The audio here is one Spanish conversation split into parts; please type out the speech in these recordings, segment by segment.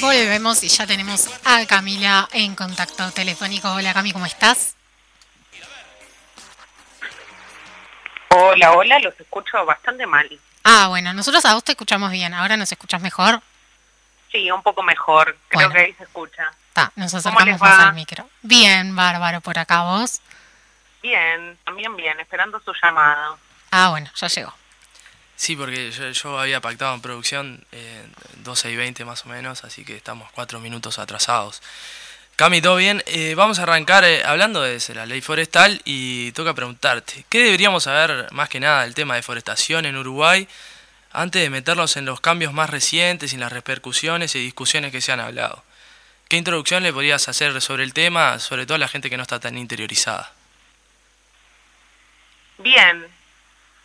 Volvemos y ya tenemos a Camila en contacto telefónico. Hola Cami, ¿cómo estás? Hola, hola, los escucho bastante mal. Ah, bueno, nosotros a vos te escuchamos bien. ¿Ahora nos escuchas mejor? Sí, un poco mejor. Creo que ahí se escucha. Está, nos acercamos más al micro. Bien, bárbaro, por acá vos. Bien, también bien, esperando su llamada. Ah, bueno, ya llegó. Sí, porque yo, había pactado en producción eh, 12 y 20 más o menos, así que estamos cuatro minutos atrasados. Cami, ¿todo bien? Eh, vamos a arrancar eh, hablando de la ley forestal y toca preguntarte, ¿qué deberíamos saber más que nada del tema de deforestación en Uruguay antes de meternos en los cambios más recientes y en las repercusiones y discusiones que se han hablado? ¿Qué introducción le podrías hacer sobre el tema, sobre todo a la gente que no está tan interiorizada? Bien,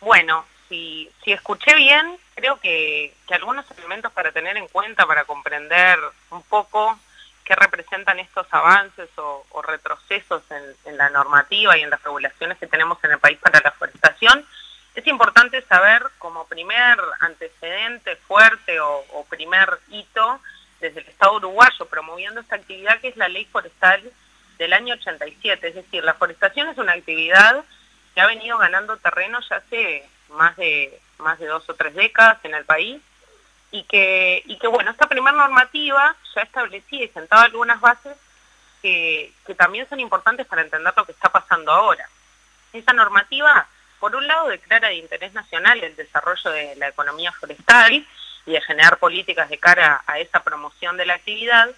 bueno, si, escuché bien, creo que, que algunos elementos para tener en cuenta, para comprender un poco qué representan estos avances o, retrocesos en, la normativa y en las regulaciones que tenemos en el país para la forestación, es importante saber como primer antecedente fuerte o, primer hito desde el Estado uruguayo promoviendo esta actividad que es la ley forestal del año 87. Es decir, la forestación es una actividad que ha venido ganando terreno ya hace más de, más de dos o tres décadas en el país y que, y que bueno, esta primera normativa ya establecía y sentaba algunas bases que, que también son importantes para entender lo que está pasando ahora. Esa normativa, por un lado, declara de interés nacional el desarrollo de la economía forestal y de generar políticas de cara a esa promoción de la actividad,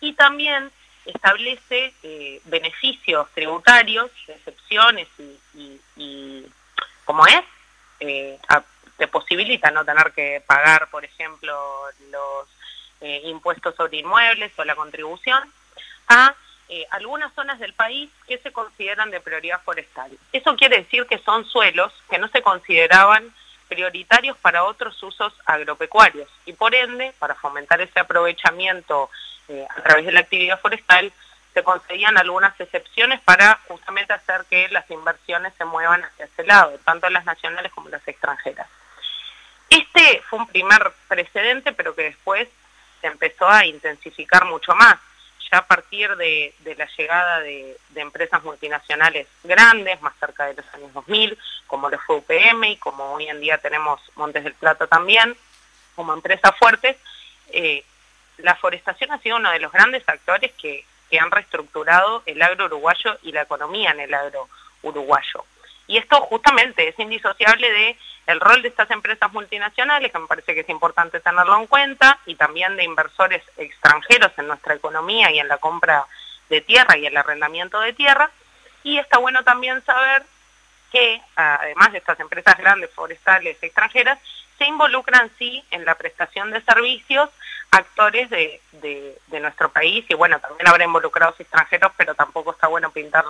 y también establece eh, beneficios tributarios, excepciones y, y, como es, eh, te posibilita no tener que pagar, por ejemplo, los eh, impuestos sobre inmuebles o la contribución, a eh, algunas zonas del país que se consideran de prioridad forestal. Eso quiere decir que son suelos que no se consideraban prioritarios para otros usos agropecuarios y por ende, para fomentar ese aprovechamiento eh, a través de la actividad forestal, se concedían algunas excepciones para justamente hacer que las inversiones se muevan hacia ese lado, tanto las nacionales como las extranjeras. Este fue un primer precedente, pero que después se empezó a intensificar mucho más. Ya a partir de, la llegada de, empresas multinacionales grandes, más cerca de los años 2000, como lo fue UPM y como hoy en día tenemos Montes del Plata también, como empresas fuertes, eh, la forestación ha sido uno de los grandes actores que, que han reestructurado el agro uruguayo y la economía en el agro uruguayo. Y esto justamente es indisociable de el rol de estas empresas multinacionales, que me parece que es importante tenerlo en cuenta, y también de inversores extranjeros en nuestra economía y en la compra de tierra y el arrendamiento de tierra. Y está bueno también saber que, además de estas empresas grandes forestales extranjeras, se involucran sí en la prestación de servicios actores de, nuestro país y bueno, también habrá involucrados extranjeros, pero tampoco está bueno pintar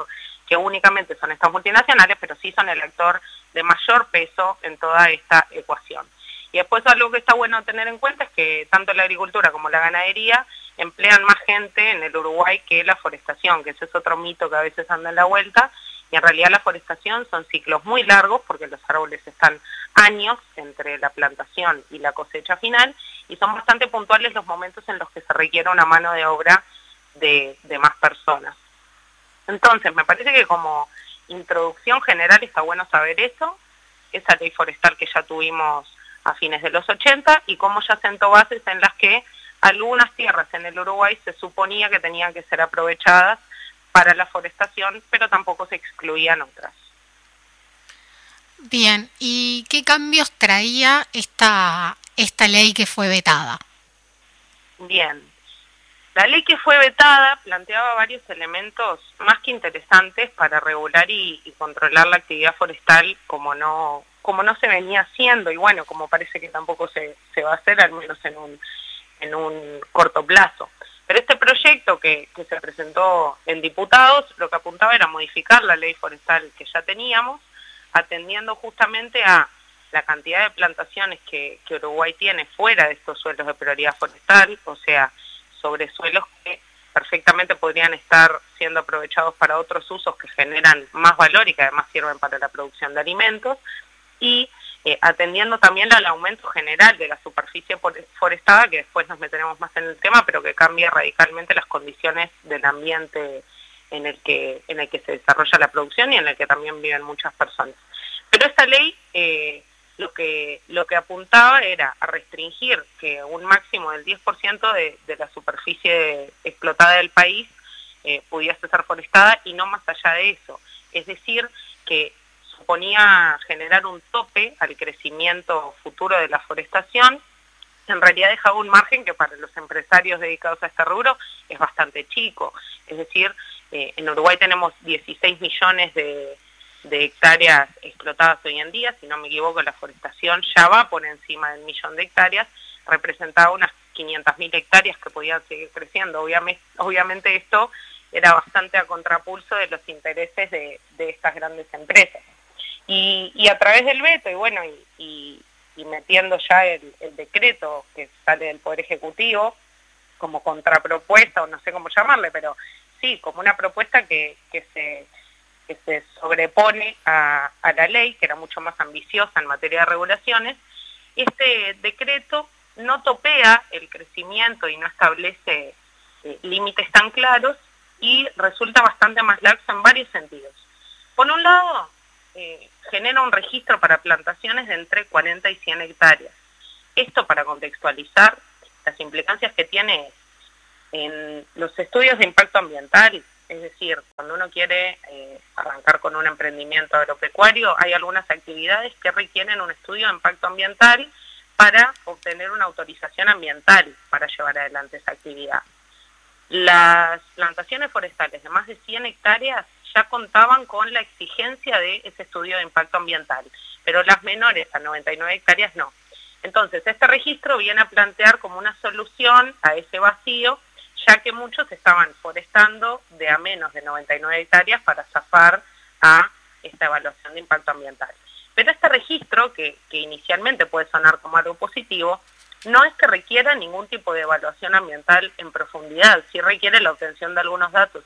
que únicamente son estas multinacionales, pero sí son el actor de mayor peso en toda esta ecuación. Y después algo que está bueno tener en cuenta es que tanto la agricultura como la ganadería emplean más gente en el Uruguay que la forestación, que ese es otro mito que a veces anda en la vuelta, y en realidad la forestación son ciclos muy largos porque los árboles están años entre la plantación y la cosecha final y son bastante puntuales los momentos en los que se requiere una mano de obra de, más personas. Entonces, me parece que como introducción general está bueno saber eso, esa ley forestal que ya tuvimos a fines de los 80 y cómo ya sentó bases en las que algunas tierras en el Uruguay se suponía que tenían que ser aprovechadas para la forestación, pero tampoco se excluían otras. Bien, ¿y qué cambios traía esta, esta ley que fue vetada? Bien, la ley que fue vetada planteaba varios elementos más que interesantes para regular y, controlar la actividad forestal como no, como no se venía haciendo y bueno, como parece que tampoco se, se va a hacer, al menos en un, en un corto plazo. Que, se presentó en diputados lo que apuntaba era modificar la ley forestal que ya teníamos, atendiendo justamente a la cantidad de plantaciones que, Uruguay tiene fuera de estos suelos de prioridad forestal, o sea, sobre suelos que perfectamente podrían estar siendo aprovechados para otros usos que generan más valor y que además sirven para la producción de alimentos, y eh, atendiendo también al aumento general de la superficie forestada, que después nos meteremos más en el tema, pero que cambia radicalmente las condiciones del ambiente en el que, en el que se desarrolla la producción y en el que también viven muchas personas. Pero esta ley eh, lo, que, lo que apuntaba era a restringir que un máximo del 10% de, de, la superficie explotada del país eh, pudiese ser forestada y no más allá de eso. Es decir, que suponía generar un tope al crecimiento futuro de la forestación, en realidad dejaba un margen que para los empresarios dedicados a este rubro es bastante chico. Es decir, eh, en Uruguay tenemos 16 millones de, hectáreas explotadas hoy en día, si no me equivoco la forestación ya va por encima del millón de hectáreas, representaba unas 500.000 hectáreas que podían seguir creciendo. Obviamente esto era bastante a contrapulso de los intereses de estas grandes empresas. Y, a través del veto, y bueno, y, metiendo ya el, decreto que sale del Poder Ejecutivo como contrapropuesta, o no sé cómo llamarle, pero sí, como una propuesta que, se, se sobrepone a, la ley, que era mucho más ambiciosa en materia de regulaciones, este decreto no topea el crecimiento y no establece eh, límites tan claros y resulta bastante más laxo en varios sentidos. Por un lado, eh, genera un registro para plantaciones de entre 40 y 100 hectáreas. Esto para contextualizar las implicancias que tiene en los estudios de impacto ambiental, es decir, cuando uno quiere eh, arrancar con un emprendimiento agropecuario, hay algunas actividades que requieren un estudio de impacto ambiental para obtener una autorización ambiental para llevar adelante esa actividad. Las plantaciones forestales de más de 100 hectáreas ya contaban con la exigencia de ese estudio de impacto ambiental, pero las menores a 99 hectáreas no. Entonces, este registro viene a plantear como una solución a ese vacío, ya que muchos estaban forestando de a menos de 99 hectáreas para zafar a esta evaluación de impacto ambiental. Pero este registro, que, inicialmente puede sonar como algo positivo, no es que requiera ningún tipo de evaluación ambiental en profundidad, sí requiere la obtención de algunos datos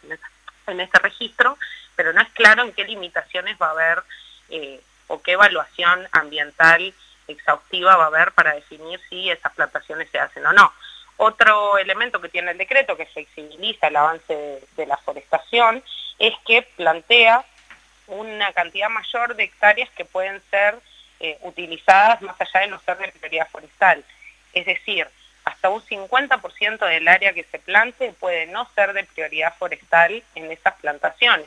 en este registro, pero no es claro en qué limitaciones va a haber eh, o qué evaluación ambiental exhaustiva va a haber para definir si esas plantaciones se hacen o no. Otro elemento que tiene el decreto que flexibiliza el avance de, la forestación es que plantea una cantidad mayor de hectáreas que pueden ser eh, utilizadas más allá de no ser de prioridad forestal. Es decir, hasta un 50% del área que se plante puede no ser de prioridad forestal en esas plantaciones.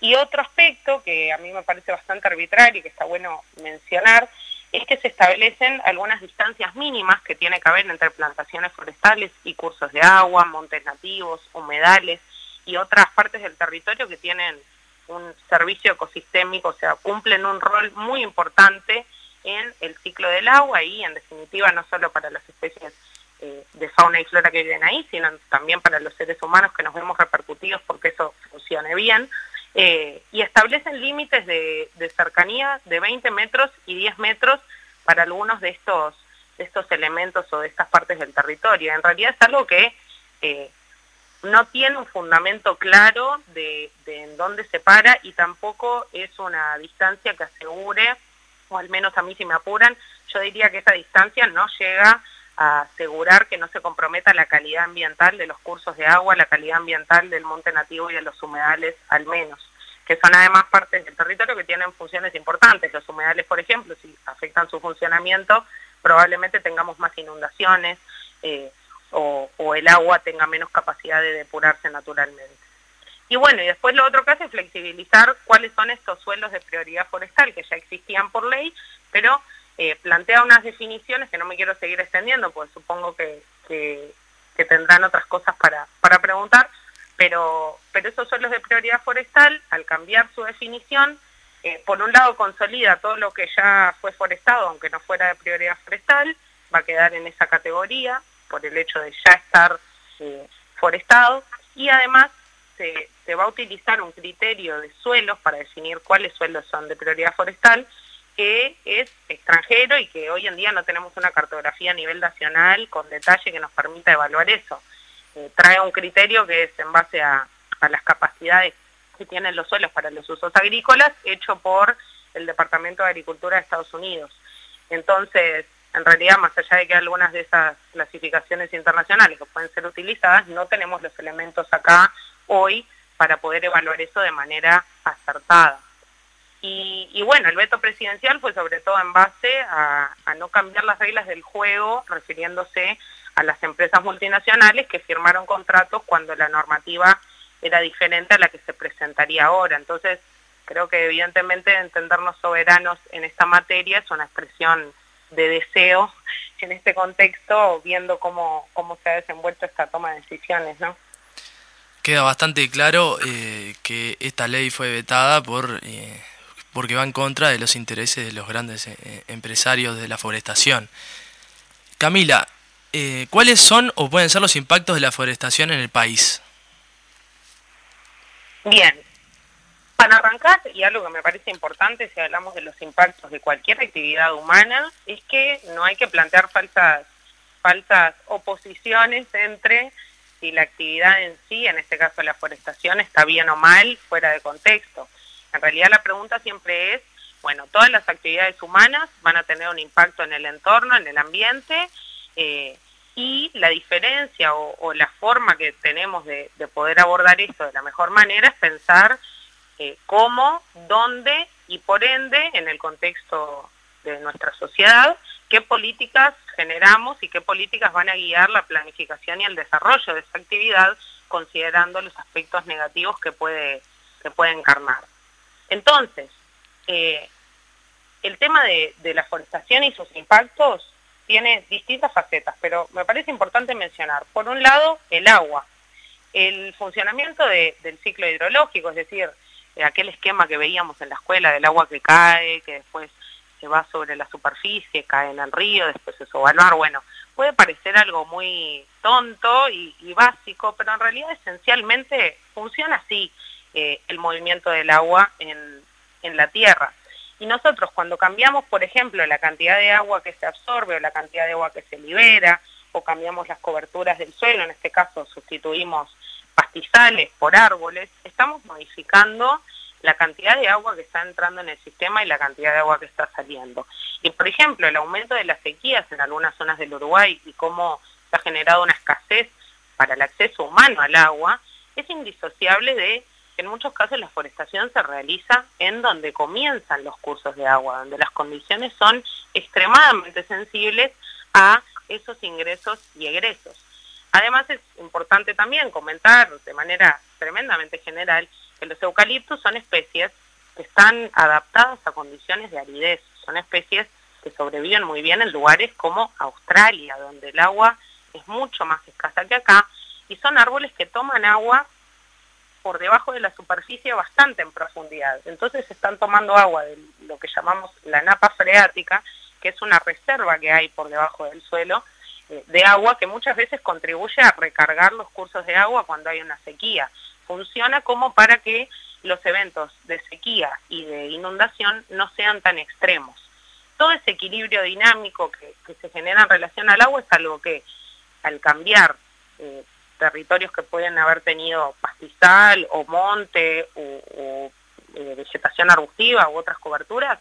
Y otro aspecto que a mí me parece bastante arbitrario y que está bueno mencionar es que se establecen algunas distancias mínimas que tiene que haber entre plantaciones forestales y cursos de agua, montes nativos, humedales y otras partes del territorio que tienen un servicio ecosistémico, o sea, cumplen un rol muy importante en el ciclo del agua y en definitiva no solo para las especies eh, de fauna y flora que viven ahí, sino también para los seres humanos que nos vemos repercutidos porque eso funcione bien, eh, y establecen límites de, cercanía de 20 metros y 10 metros para algunos de estos, de estos elementos o de estas partes del territorio. En realidad es algo que eh, no tiene un fundamento claro de, de en dónde se para y tampoco es una distancia que asegure o al menos a mí si me apuran, yo diría que esa distancia no llega a asegurar que no se comprometa la calidad ambiental de los cursos de agua, la calidad ambiental del monte nativo y de los humedales al menos, que son además partes del territorio que tienen funciones importantes. Los humedales, por ejemplo, si afectan su funcionamiento, probablemente tengamos más inundaciones eh, o, o el agua tenga menos capacidad de depurarse naturalmente. Y bueno, y después lo otro que hace es flexibilizar cuáles son estos suelos de prioridad forestal que ya existían por ley, pero eh, plantea unas definiciones que no me quiero seguir extendiendo, pues supongo que, tendrán otras cosas para, para preguntar, pero, pero esos suelos de prioridad forestal, al cambiar su definición, eh, por un lado consolida todo lo que ya fue forestado, aunque no fuera de prioridad forestal, va a quedar en esa categoría por el hecho de ya estar eh, forestado, y además se, va a utilizar un criterio de suelos para definir cuáles suelos son de prioridad forestal, que es extranjero y que hoy en día no tenemos una cartografía a nivel nacional con detalle que nos permita evaluar eso. Eh, trae un criterio que es en base a, las capacidades que tienen los suelos para los usos agrícolas, hecho por el Departamento de Agricultura de Estados Unidos. Entonces, en realidad, más allá de que algunas de esas clasificaciones internacionales que pueden ser utilizadas, no tenemos los elementos acá hoy para poder evaluar eso de manera acertada. Y, bueno, el veto presidencial fue sobre todo en base a, no cambiar las reglas del juego, refiriéndose a las empresas multinacionales que firmaron contratos cuando la normativa era diferente a la que se presentaría ahora. Entonces, creo que evidentemente entendernos soberanos en esta materia es una expresión de deseo en este contexto, viendo cómo, cómo se ha desenvuelto esta toma de decisiones, ¿no? Queda bastante claro eh, que esta ley fue vetada por eh, porque va en contra de los intereses de los grandes eh, empresarios de la forestación. Camila, ¿cuáles son o pueden ser los impactos de la forestación en el país? Bien, para arrancar, y algo que me parece importante si hablamos de los impactos de cualquier actividad humana, es que no hay que plantear falsas, falsas oposiciones entre si la actividad en sí, en este caso la forestación, está bien o mal, fuera de contexto. En realidad la pregunta siempre es, bueno, todas las actividades humanas van a tener un impacto en el entorno, en el ambiente, eh, y la diferencia o, la forma que tenemos de, de poder abordar esto de la mejor manera es pensar eh, cómo, dónde y por ende, en el contexto de nuestra sociedad, qué políticas generamos y qué políticas van a guiar la planificación y el desarrollo de esa actividad, considerando los aspectos negativos que puede, que puede encarnar. Entonces, eh, el tema de, la forestación y sus impactos tiene distintas facetas, pero me parece importante mencionar, por un lado, el agua, el funcionamiento del ciclo hidrológico, es decir, aquel esquema que veíamos en la escuela del agua que cae, que después se va sobre la superficie, cae en el río, después se sube al mar, bueno, puede parecer algo muy tonto y, básico, pero en realidad esencialmente funciona así eh, el movimiento del agua en, en la tierra. Y nosotros cuando cambiamos, por ejemplo, la cantidad de agua que se absorbe o la cantidad de agua que se libera, o cambiamos las coberturas del suelo, en este caso sustituimos pastizales por árboles, estamos modificando la cantidad de agua que está entrando en el sistema y la cantidad de agua que está saliendo. Y por ejemplo, el aumento de las sequías en algunas zonas del Uruguay y cómo se ha generado una escasez para el acceso humano al agua, es indisociable de que en muchos casos la forestación se realiza en donde comienzan los cursos de agua, donde las condiciones son extremadamente sensibles a esos ingresos y egresos. Además es importante también comentar de manera tremendamente general que los eucaliptos son especies que están adaptadas a condiciones de aridez, son especies que sobreviven muy bien en lugares como Australia, donde el agua es mucho más escasa que acá, y son árboles que toman agua por debajo de la superficie bastante en profundidad. Entonces están tomando agua de lo que llamamos la napa freática, que es una reserva que hay por debajo del suelo, eh, de agua que muchas veces contribuye a recargar los cursos de agua cuando hay una sequía. Funciona como para que los eventos de sequía y de inundación no sean tan extremos. Todo ese equilibrio dinámico que, se genera en relación al agua es algo que al cambiar eh, territorios que pueden haber tenido pastizal o monte o, eh, vegetación arbustiva u otras coberturas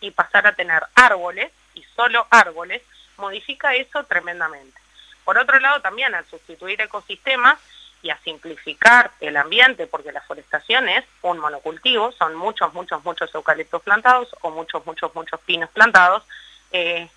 y pasar a tener árboles y solo árboles, modifica eso tremendamente. Por otro lado, también al sustituir ecosistemas y a simplificar el ambiente, porque la forestación es un monocultivo, son muchos, muchos, muchos eucaliptos plantados o muchos, muchos, muchos pinos plantados, eh,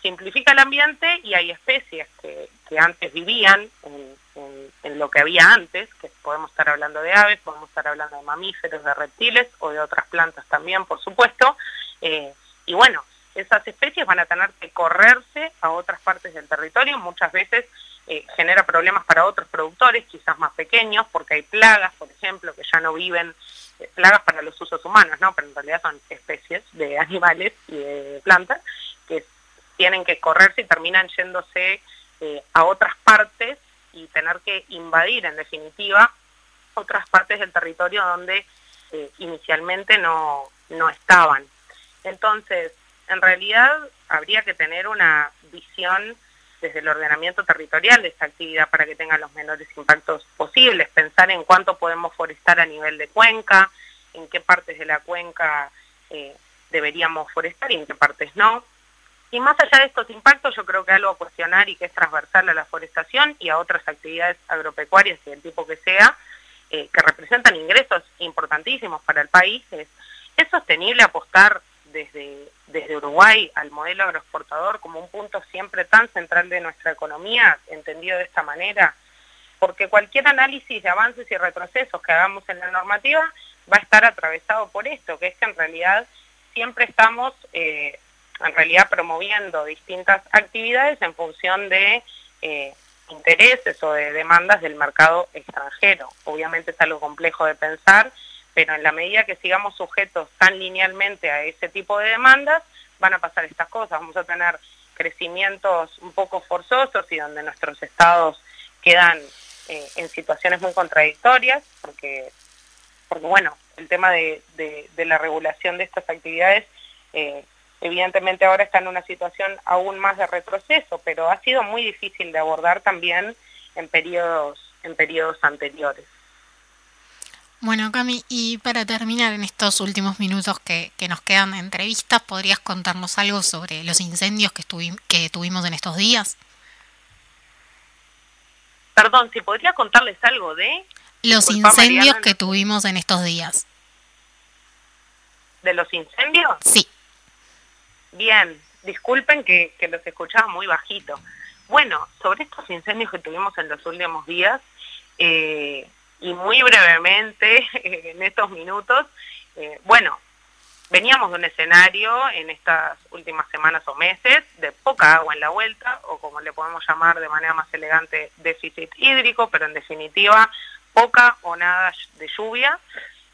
simplifica el ambiente y hay especies que, antes vivían en, lo que había antes, que podemos estar hablando de aves, podemos estar hablando de mamíferos, de reptiles o de otras plantas también, por supuesto, eh, y bueno, esas especies van a tener que correrse a otras partes del territorio, muchas veces eh, genera problemas para otros productores, quizás más pequeños, porque hay plagas, por ejemplo, que ya no viven, eh, plagas para los usos humanos, ¿no? Pero en realidad son especies de animales y de plantas que tienen que correrse y terminan yéndose eh, a otras partes y tener que invadir, en definitiva, otras partes del territorio donde inicialmente no, no estaban. Entonces, en realidad habría que tener una visión desde el ordenamiento territorial de esta actividad para que tenga los menores impactos posibles, pensar en cuánto podemos forestar a nivel de cuenca, en qué partes de la cuenca eh, deberíamos forestar y en qué partes no. Y más allá de estos impactos, yo creo que algo a cuestionar y que es transversal a la forestación y a otras actividades agropecuarias y del tipo que sea, eh, que representan ingresos importantísimos para el país, es, ¿es sostenible apostar desde, desde Uruguay al modelo agroexportador como un punto siempre tan central de nuestra economía, entendido de esta manera? Porque cualquier análisis de avances y retrocesos que hagamos en la normativa va a estar atravesado por esto, que es que en realidad siempre estamos eh, en realidad promoviendo distintas actividades en función de eh, intereses o de demandas del mercado extranjero. Obviamente es algo complejo de pensar, pero en la medida que sigamos sujetos tan linealmente a ese tipo de demandas, van a pasar estas cosas. Vamos a tener crecimientos un poco forzosos y donde nuestros estados quedan eh, en situaciones muy contradictorias, porque, porque bueno, el tema de, la regulación de estas actividades eh, evidentemente ahora está en una situación aún más de retroceso, pero ha sido muy difícil de abordar también en periodos, en periodos anteriores. Bueno, Cami, y para terminar en estos últimos minutos que, nos quedan de entrevistas, ¿podrías contarnos algo sobre los incendios que, que tuvimos en estos días? Perdón, si podría contarles algo de... Los incendios que tuvimos en estos días. ¿De los incendios? Sí. Bien, disculpen que, los escuchaba muy bajito. Bueno, sobre estos incendios que tuvimos en los últimos días, eh, y muy brevemente en estos minutos, eh, bueno, veníamos de un escenario en estas últimas semanas o meses de poca agua en la vuelta, o como le podemos llamar de manera más elegante, déficit hídrico, pero en definitiva poca o nada de lluvia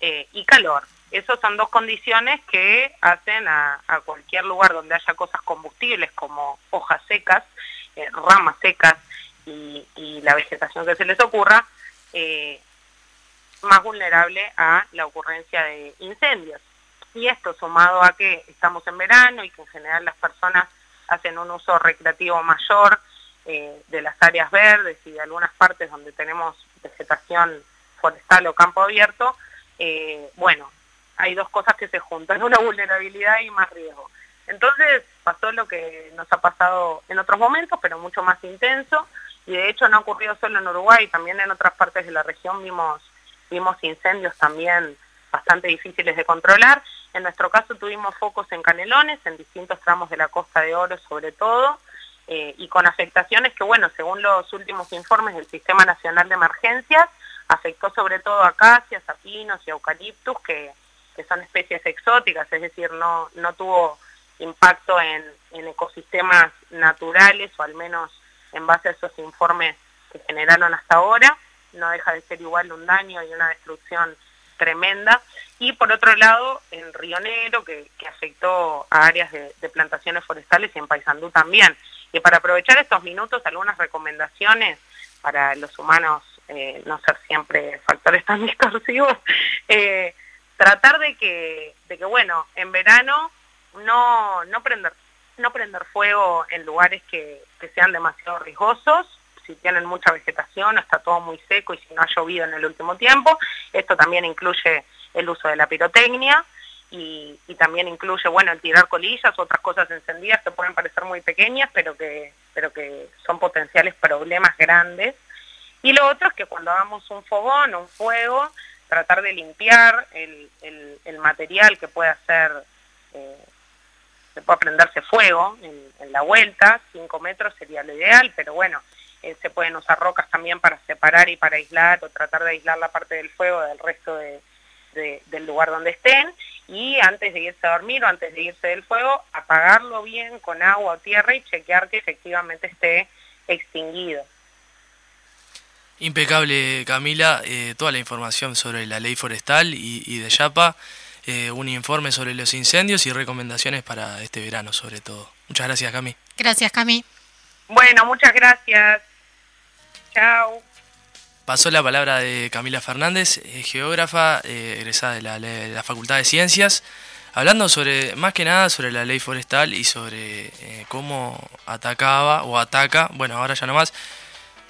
eh, y calor. Esas son dos condiciones que hacen a, cualquier lugar donde haya cosas combustibles como hojas secas, eh, ramas secas y, la vegetación que se les ocurra, eh, más vulnerable a la ocurrencia de incendios. Y esto sumado a que estamos en verano y que en general las personas hacen un uso recreativo mayor eh, de las áreas verdes y de algunas partes donde tenemos vegetación forestal o campo abierto, bueno, hay dos cosas que se juntan, una vulnerabilidad y más riesgo. Entonces pasó lo que nos ha pasado en otros momentos, pero mucho más intenso, y de hecho no ha ocurrido solo en Uruguay, también en otras partes de la región vimos, vimos incendios también bastante difíciles de controlar. En nuestro caso tuvimos focos en Canelones, en distintos tramos de la Costa de Oro sobre todo, eh, y con afectaciones que, bueno, según los últimos informes del Sistema Nacional de Emergencias, afectó sobre todo acacias, a pinos y eucaliptus, que que son especies exóticas, es decir, no, no tuvo impacto en, ecosistemas naturales, o al menos en base a esos informes que generaron hasta ahora, no deja de ser igual un daño y una destrucción tremenda. Y por otro lado, en Río Negro, que, afectó a áreas de, plantaciones forestales y en Paysandú también. Y para aprovechar estos minutos, algunas recomendaciones para los humanos, eh, no ser siempre factores tan distorsivos, eh, tratar de que, de que bueno, en verano no, no prender no prender fuego en lugares que, que sean demasiado riesgosos, si tienen mucha vegetación, está todo muy seco y si no ha llovido en el último tiempo. Esto también incluye el uso de la pirotecnia y, y, también incluye, bueno, el tirar colillas, otras cosas encendidas que pueden parecer muy pequeñas, pero que, pero que son potenciales problemas grandes. Y lo otro es que cuando hagamos un fogón, un fuego, tratar de limpiar el, el, material que pueda ser, eh, que pueda prenderse fuego en, la vuelta, 5 metros sería lo ideal, pero bueno, eh, se pueden usar rocas también para separar y para aislar o tratar de aislar la parte del fuego del resto de, del lugar donde estén y antes de irse a dormir o antes de irse del fuego, apagarlo bien con agua o tierra y chequear que efectivamente esté extinguido. Impecable, Camila, eh, toda la información sobre la ley forestal y, de Yapa, eh, un informe sobre los incendios y recomendaciones para este verano sobre todo. Muchas gracias, Cami. Gracias, Cami. Bueno, muchas gracias. Chao. Pasó la palabra de Camila Fernández, geógrafa, eh, egresada de la, Facultad de Ciencias, hablando sobre, más que nada, sobre la ley forestal y sobre cómo atacaba o ataca, bueno, ahora ya no más,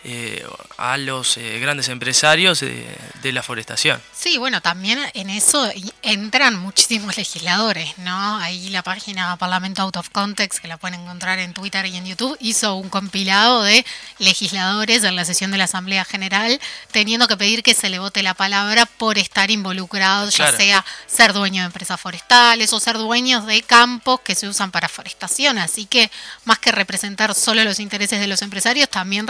eh, a los eh, grandes empresarios de, la forestación. Sí, bueno, también en eso entran muchísimos legisladores, ¿no? Ahí la página Parlamento Out of Context, que la pueden encontrar en Twitter y en YouTube, hizo un compilado de legisladores en la sesión de la Asamblea General, teniendo que pedir que se le vote la palabra por estar involucrados, ya sea ser dueño de empresas forestales o ser dueños de campos que se usan para forestación. Así que más que representar solo los intereses de los empresarios, también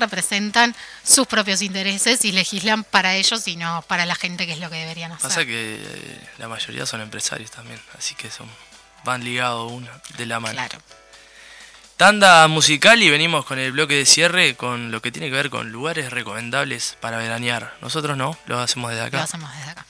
sus propios intereses y legislan para ellos y no para la gente, que es lo que deberían hacer. Pasa que eh, la mayoría mayoría son empresarios también, así que son van ligados uno de la mano. Claro. Tanda musical y venimos con el bloque de cierre con lo que tiene que ver con lugares recomendables para veranear. Nosotros no, lo hacemos desde acá. Lo hacemos desde acá.